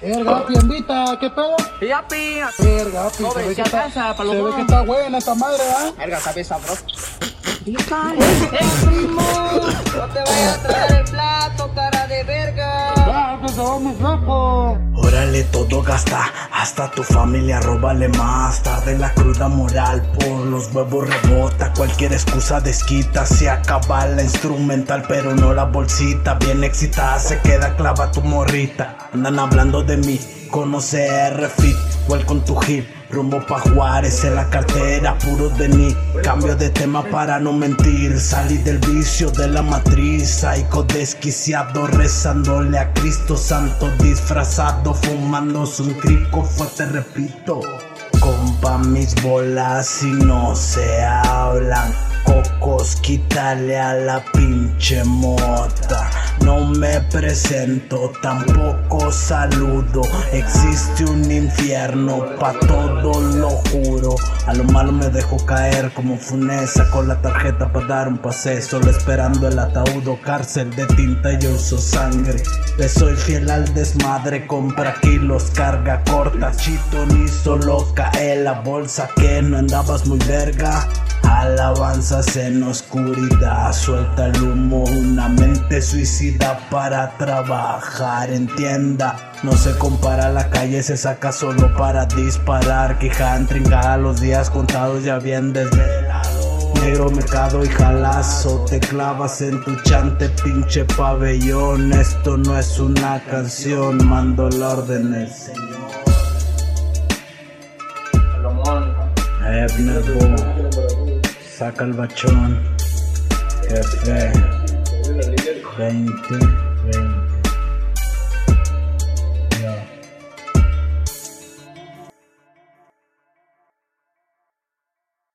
Verga, piendita, ¿qué pedo? Ya, pi. Verga, pi, Sobre, se ve ¿qué que está, pasa, se ve que está buena esta madre, ¿ah? Verga, sabe sabroso. ¡Ey, primo! No te vayas a Órale, todo gasta, hasta tu familia róbale más. Tarde la cruda moral, por los huevos rebota. Cualquier excusa desquita, se acaba la instrumental, pero no la bolsita. Bien excitada, se queda clava tu morrita. Andan hablando de mí, conoce refit, igual con tu hip. Rumbo pa' Juárez en la cartera, puro de mí. Cambio de tema para no mentir. Salí del vicio de la matriz. Psycho desquiciado, rezándole a Cristo Santo. Disfrazado, fumándose un crico fuerte, repito. Compa mis bolas y no se hablan. Cocos, quítale a la pinche mota. No me presento, tampoco saludo. Existe un infierno, pa' todo lo juro. A lo malo me dejo caer como funesa con la tarjeta para dar un pase. Solo esperando el ataúd o cárcel de tinta y uso sangre. Le soy fiel al desmadre, compra kilos, carga corta. Chito ni solo cae la bolsa que no andabas muy verga. Alabanzas en oscuridad, suelta el humo, una mente suicida para trabajar, entienda. No se compara, la calle se saca solo para disparar. Quijan trincada, los días contados ya bien desvelado. Negro mercado y jalazo, te clavas en tu chante, pinche pabellón. Esto no es una canción, mando la orden del Señor. Ebner saca el bachón. Jefe, 20, 20.